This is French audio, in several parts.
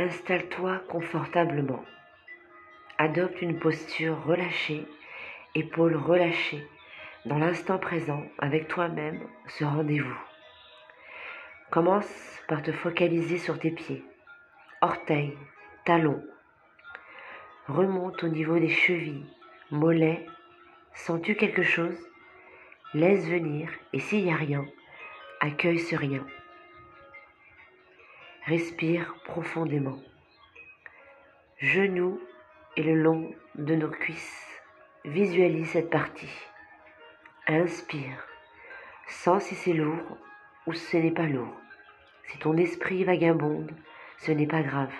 Installe-toi confortablement. Adopte une posture relâchée, épaules relâchées, dans l'instant présent, avec toi-même, ce rendez-vous. Commence par te focaliser sur tes pieds, orteils, talons. Remonte au niveau des chevilles, mollets. Sens-tu quelque chose? Laisse venir et s'il n'y a rien, accueille ce rien. Respire profondément. Genoux et le long de nos cuisses. Visualise cette partie. Inspire. Sens si c'est lourd ou ce n'est pas lourd. Si ton esprit vagabonde, ce n'est pas grave.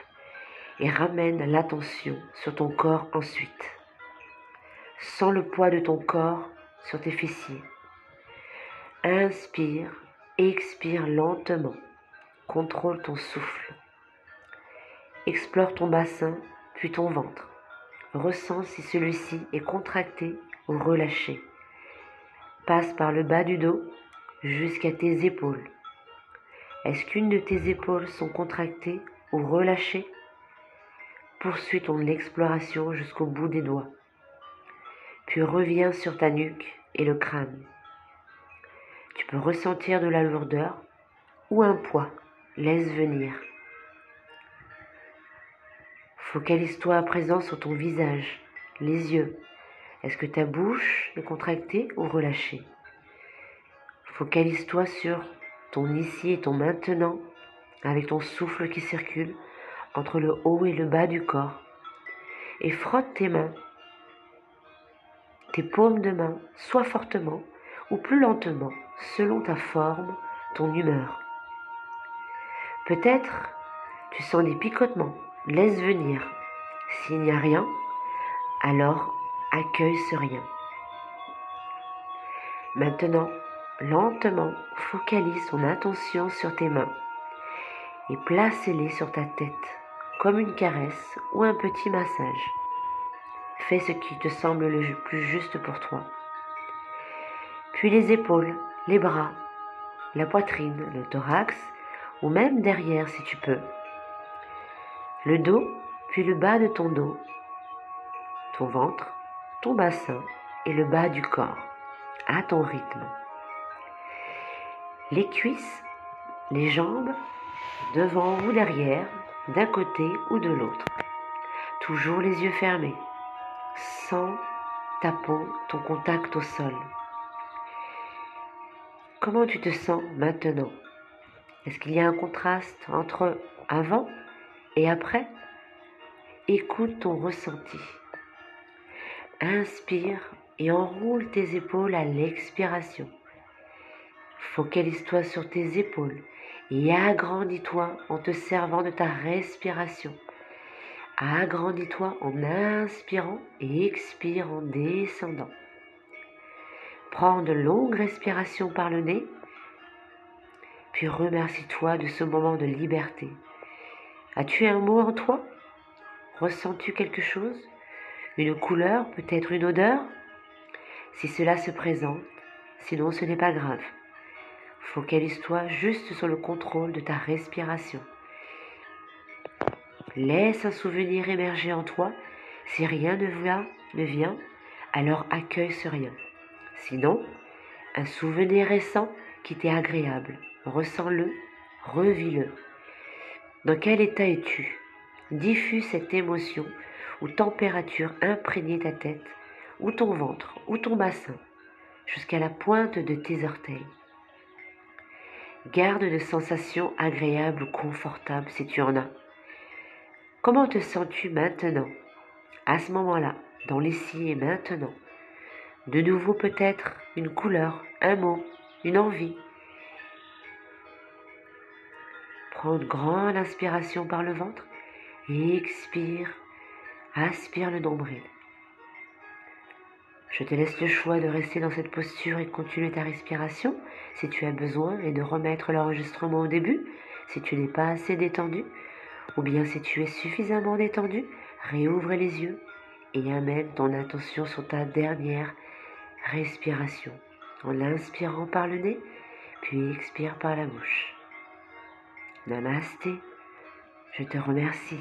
Et ramène l'attention sur ton corps ensuite. Sens le poids de ton corps sur tes fessiers. Inspire, expire lentement. Contrôle ton souffle. Explore ton bassin, puis ton ventre. Ressens si celui-ci est contracté ou relâché. Passe par le bas du dos jusqu'à tes épaules. Est-ce qu'une de tes épaules sont contractées ou relâchées? Poursuis ton exploration jusqu'au bout des doigts. Puis reviens sur ta nuque et le crâne. Tu peux ressentir de la lourdeur ou un poids. Laisse venir. Focalise-toi à présent sur ton visage, les yeux. Est-ce que ta bouche est contractée ou relâchée? Focalise-toi sur ton ici et ton maintenant avec ton souffle qui circule entre le haut et le bas du corps. Et frotte tes mains, tes paumes de main, soit fortement ou plus lentement selon ta forme, ton humeur. Peut-être tu sens des picotements, laisse venir. S'il n'y a rien, alors accueille ce rien. Maintenant, lentement, focalise ton attention sur tes mains et place-les sur ta tête comme une caresse ou un petit massage. Fais ce qui te semble le plus juste pour toi. Puis les épaules, les bras, la poitrine, le thorax, ou même derrière si tu peux. Le dos, puis le bas de ton dos, ton ventre, ton bassin et le bas du corps, à ton rythme. Les cuisses, les jambes, devant ou derrière, d'un côté ou de l'autre. Toujours les yeux fermés, sans tapant ton contact au sol. Comment tu te sens maintenant? Est-ce qu'il y a un contraste entre avant et après? Écoute ton ressenti. Inspire et enroule tes épaules à l'expiration. Focalise-toi sur tes épaules et agrandis-toi en te servant de ta respiration. Agrandis-toi en inspirant et expire en descendant. Prends de longues respirations par le nez, puis remercie-toi de ce moment de liberté. As-tu un mot en toi? Ressens-tu quelque chose? Une couleur, peut-être une odeur? Si cela se présente, sinon ce n'est pas grave. Focalise-toi juste sur le contrôle de ta respiration. Laisse un souvenir émerger en toi. Si rien ne vient, ne vient alors accueille ce rien. Sinon, un souvenir récent qui t'est agréable, ressens-le, revis-le. Dans quel état es-tu? Diffuse cette émotion ou température imprégnée ta tête, ou ton ventre, ou ton bassin, jusqu'à la pointe de tes orteils. Garde de sensations agréables ou confortables si tu en as. Comment te sens-tu maintenant, à ce moment-là, dans l'ici et maintenant? De nouveau peut-être une couleur, un mot, une envie. Prends une grande inspiration par le ventre et expire, aspire le nombril. Je te laisse le choix de rester dans cette posture et continuer ta respiration si tu as besoin et de remettre l'enregistrement au début si tu n'es pas assez détendu ou bien si tu es suffisamment détendu, réouvre les yeux et amène ton attention sur ta dernière respiration en inspirant par le nez, puis expire par la bouche. Namasté. Je te remercie.